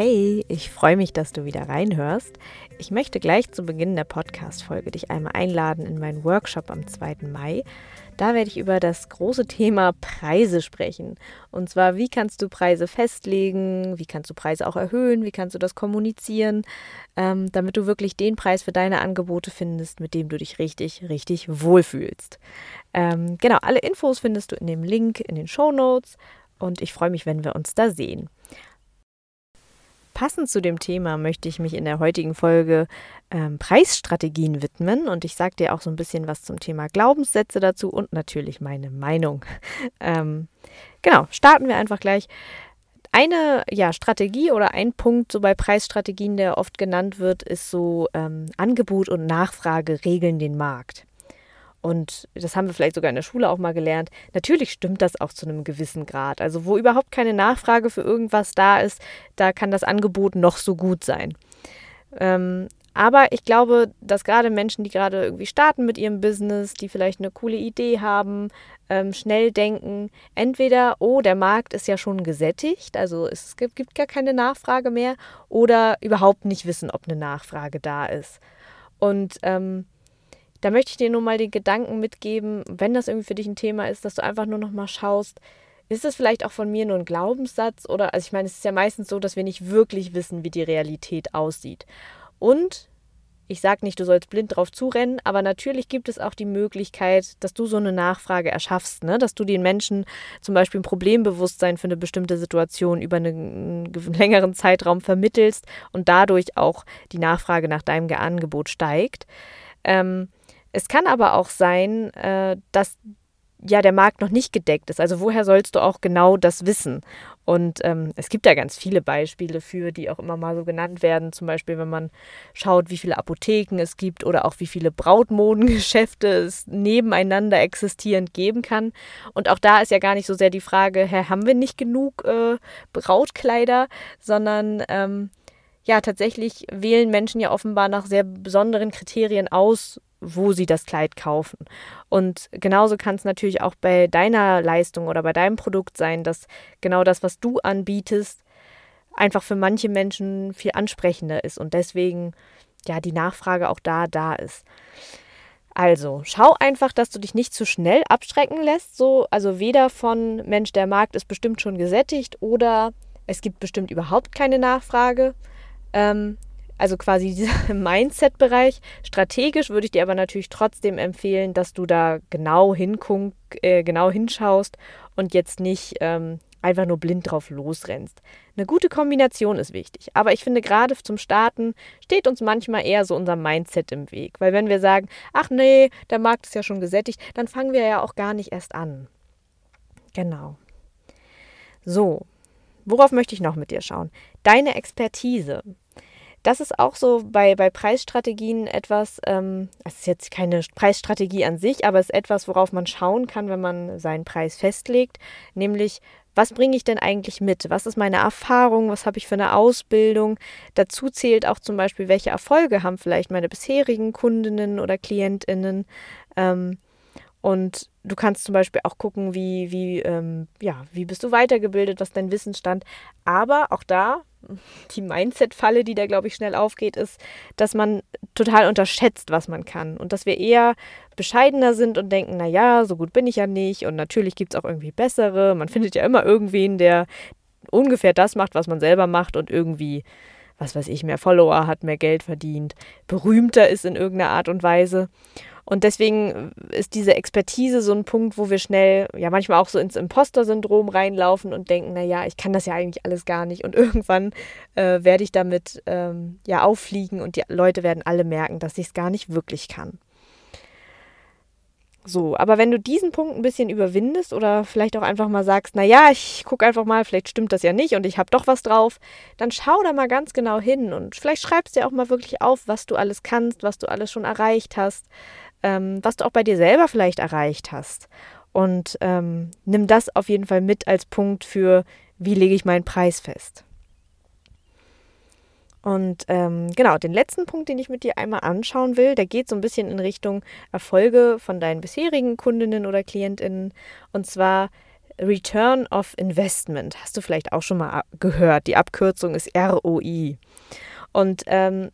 Hey, ich freue mich, dass du wieder reinhörst. Ich möchte gleich zu Beginn der Podcast-Folge dich einmal einladen in meinen Workshop am 2. Mai. Da werde ich über das große Thema Preise sprechen. Und zwar, wie kannst du Preise festlegen, wie kannst du Preise auch erhöhen, wie kannst du das kommunizieren, ähm, damit du wirklich den Preis für deine Angebote findest, mit dem du dich richtig, richtig wohlfühlst. Ähm, genau, alle Infos findest du in dem Link in den Show Notes und ich freue mich, wenn wir uns da sehen. Passend zu dem Thema möchte ich mich in der heutigen Folge ähm, Preisstrategien widmen und ich sage dir auch so ein bisschen was zum Thema Glaubenssätze dazu und natürlich meine Meinung. ähm, genau, starten wir einfach gleich. Eine ja, Strategie oder ein Punkt so bei Preisstrategien, der oft genannt wird, ist so ähm, Angebot und Nachfrage regeln den Markt. Und das haben wir vielleicht sogar in der Schule auch mal gelernt. Natürlich stimmt das auch zu einem gewissen Grad. Also wo überhaupt keine Nachfrage für irgendwas da ist, da kann das Angebot noch so gut sein. Ähm, aber ich glaube, dass gerade Menschen, die gerade irgendwie starten mit ihrem Business, die vielleicht eine coole Idee haben, ähm, schnell denken, entweder, oh, der Markt ist ja schon gesättigt, also es gibt, gibt gar keine Nachfrage mehr, oder überhaupt nicht wissen, ob eine Nachfrage da ist. Und ähm, da möchte ich dir nur mal den Gedanken mitgeben, wenn das irgendwie für dich ein Thema ist, dass du einfach nur noch mal schaust, ist das vielleicht auch von mir nur ein Glaubenssatz oder also ich meine, es ist ja meistens so, dass wir nicht wirklich wissen, wie die Realität aussieht. Und ich sage nicht, du sollst blind drauf zurennen, aber natürlich gibt es auch die Möglichkeit, dass du so eine Nachfrage erschaffst, ne? dass du den Menschen zum Beispiel ein Problembewusstsein für eine bestimmte Situation über einen längeren Zeitraum vermittelst und dadurch auch die Nachfrage nach deinem Angebot steigt. Ähm, es kann aber auch sein, äh, dass ja der Markt noch nicht gedeckt ist. Also woher sollst du auch genau das wissen? Und ähm, es gibt da ganz viele Beispiele für, die auch immer mal so genannt werden. Zum Beispiel, wenn man schaut, wie viele Apotheken es gibt oder auch wie viele Brautmodengeschäfte es nebeneinander existierend geben kann. Und auch da ist ja gar nicht so sehr die Frage, hä, haben wir nicht genug äh, Brautkleider, sondern ähm, ja, tatsächlich wählen Menschen ja offenbar nach sehr besonderen Kriterien aus, wo sie das Kleid kaufen. Und genauso kann es natürlich auch bei deiner Leistung oder bei deinem Produkt sein, dass genau das, was du anbietest, einfach für manche Menschen viel ansprechender ist und deswegen ja die Nachfrage auch da da ist. Also, schau einfach, dass du dich nicht zu schnell abschrecken lässt, so also weder von Mensch, der Markt ist bestimmt schon gesättigt oder es gibt bestimmt überhaupt keine Nachfrage. Ähm, also quasi dieser Mindset-Bereich. Strategisch würde ich dir aber natürlich trotzdem empfehlen, dass du da genau hinguck, äh, genau hinschaust und jetzt nicht ähm, einfach nur blind drauf losrennst. Eine gute Kombination ist wichtig, aber ich finde gerade zum Starten steht uns manchmal eher so unser Mindset im Weg, weil wenn wir sagen, ach nee, der Markt ist ja schon gesättigt, dann fangen wir ja auch gar nicht erst an. Genau. So, worauf möchte ich noch mit dir schauen? Deine Expertise das ist auch so bei, bei Preisstrategien etwas, ähm, es ist jetzt keine Preisstrategie an sich, aber es ist etwas, worauf man schauen kann, wenn man seinen Preis festlegt, nämlich was bringe ich denn eigentlich mit? Was ist meine Erfahrung? Was habe ich für eine Ausbildung? Dazu zählt auch zum Beispiel, welche Erfolge haben vielleicht meine bisherigen Kundinnen oder Klientinnen. Ähm, und du kannst zum Beispiel auch gucken, wie, wie, ähm, ja, wie bist du weitergebildet, was dein Wissensstand. Aber auch da die Mindset-Falle, die da, glaube ich, schnell aufgeht, ist, dass man total unterschätzt, was man kann. Und dass wir eher bescheidener sind und denken, naja, so gut bin ich ja nicht. Und natürlich gibt es auch irgendwie bessere. Man findet ja immer irgendwen, der ungefähr das macht, was man selber macht und irgendwie, was weiß ich, mehr Follower hat, mehr Geld verdient, berühmter ist in irgendeiner Art und Weise. Und deswegen ist diese Expertise so ein Punkt, wo wir schnell, ja manchmal auch so ins Imposter-Syndrom reinlaufen und denken, naja, ich kann das ja eigentlich alles gar nicht. Und irgendwann äh, werde ich damit ähm, ja auffliegen und die Leute werden alle merken, dass ich es gar nicht wirklich kann. So, aber wenn du diesen Punkt ein bisschen überwindest oder vielleicht auch einfach mal sagst, naja, ich gucke einfach mal, vielleicht stimmt das ja nicht und ich habe doch was drauf, dann schau da mal ganz genau hin und vielleicht schreibst du dir auch mal wirklich auf, was du alles kannst, was du alles schon erreicht hast, ähm, was du auch bei dir selber vielleicht erreicht hast. Und ähm, nimm das auf jeden Fall mit als Punkt für, wie lege ich meinen Preis fest. Und ähm, genau, den letzten Punkt, den ich mit dir einmal anschauen will, der geht so ein bisschen in Richtung Erfolge von deinen bisherigen Kundinnen oder Klientinnen. Und zwar Return of Investment. Hast du vielleicht auch schon mal gehört. Die Abkürzung ist ROI. Und ähm,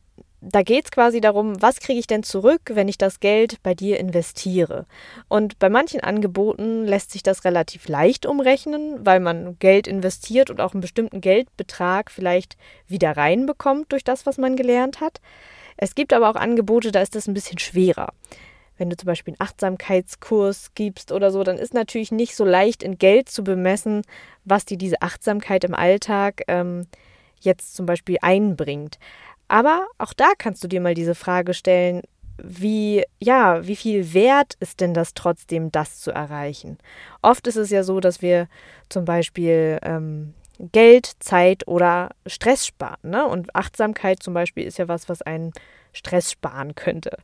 da geht es quasi darum, was kriege ich denn zurück, wenn ich das Geld bei dir investiere. Und bei manchen Angeboten lässt sich das relativ leicht umrechnen, weil man Geld investiert und auch einen bestimmten Geldbetrag vielleicht wieder reinbekommt durch das, was man gelernt hat. Es gibt aber auch Angebote, da ist das ein bisschen schwerer. Wenn du zum Beispiel einen Achtsamkeitskurs gibst oder so, dann ist natürlich nicht so leicht in Geld zu bemessen, was dir diese Achtsamkeit im Alltag ähm, jetzt zum Beispiel einbringt. Aber auch da kannst du dir mal diese Frage stellen, wie, ja, wie viel wert ist denn das trotzdem, das zu erreichen? Oft ist es ja so, dass wir zum Beispiel ähm, Geld, Zeit oder Stress sparen. Ne? Und Achtsamkeit zum Beispiel ist ja was, was einen Stress sparen könnte.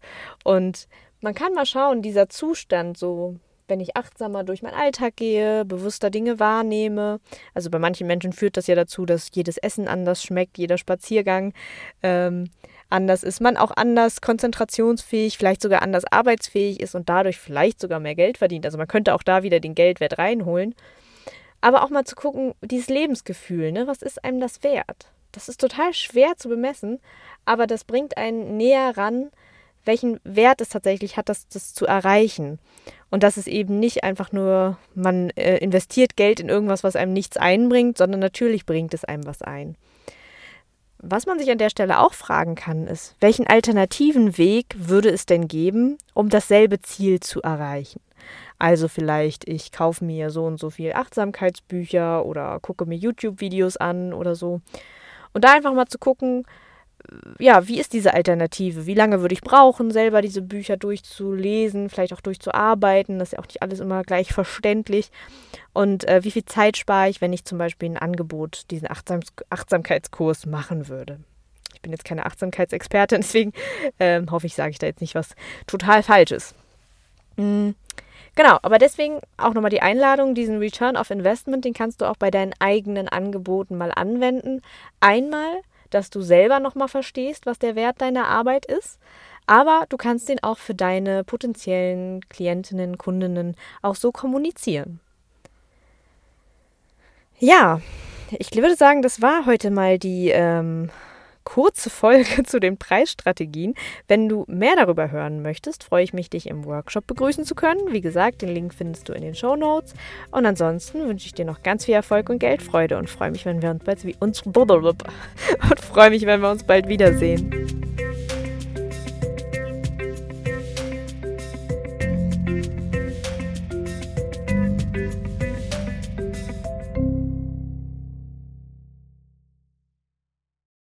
Und man kann mal schauen, dieser Zustand, so wenn ich achtsamer durch meinen Alltag gehe, bewusster Dinge wahrnehme. Also bei manchen Menschen führt das ja dazu, dass jedes Essen anders schmeckt, jeder Spaziergang ähm, anders ist, man auch anders konzentrationsfähig, vielleicht sogar anders arbeitsfähig ist und dadurch vielleicht sogar mehr Geld verdient. Also man könnte auch da wieder den Geldwert reinholen. Aber auch mal zu gucken, dieses Lebensgefühl, ne, was ist einem das wert? Das ist total schwer zu bemessen, aber das bringt einen näher ran, welchen Wert es tatsächlich hat, das, das zu erreichen. Und dass es eben nicht einfach nur, man äh, investiert Geld in irgendwas, was einem nichts einbringt, sondern natürlich bringt es einem was ein. Was man sich an der Stelle auch fragen kann, ist, welchen alternativen Weg würde es denn geben, um dasselbe Ziel zu erreichen? Also vielleicht, ich kaufe mir so und so viel Achtsamkeitsbücher oder gucke mir YouTube-Videos an oder so. Und da einfach mal zu gucken, ja, wie ist diese Alternative? Wie lange würde ich brauchen, selber diese Bücher durchzulesen, vielleicht auch durchzuarbeiten? Das ist ja auch nicht alles immer gleich verständlich. Und äh, wie viel Zeit spare ich, wenn ich zum Beispiel ein Angebot, diesen Achtsam Achtsamkeitskurs machen würde? Ich bin jetzt keine Achtsamkeitsexpertin, deswegen äh, hoffe ich, sage ich da jetzt nicht was total Falsches. Mhm. Genau, aber deswegen auch nochmal die Einladung, diesen Return of Investment, den kannst du auch bei deinen eigenen Angeboten mal anwenden. Einmal dass du selber nochmal verstehst, was der Wert deiner Arbeit ist. Aber du kannst den auch für deine potenziellen Klientinnen, Kundinnen auch so kommunizieren. Ja, ich würde sagen, das war heute mal die ähm, kurze Folge zu den Preisstrategien. Wenn du mehr darüber hören möchtest, freue ich mich, dich im Workshop begrüßen zu können. Wie gesagt, den Link findest du in den Show Notes. Und ansonsten wünsche ich dir noch ganz viel Erfolg und Geldfreude und freue mich, wenn wir uns bald wie uns und freue mich, wenn wir uns bald wiedersehen.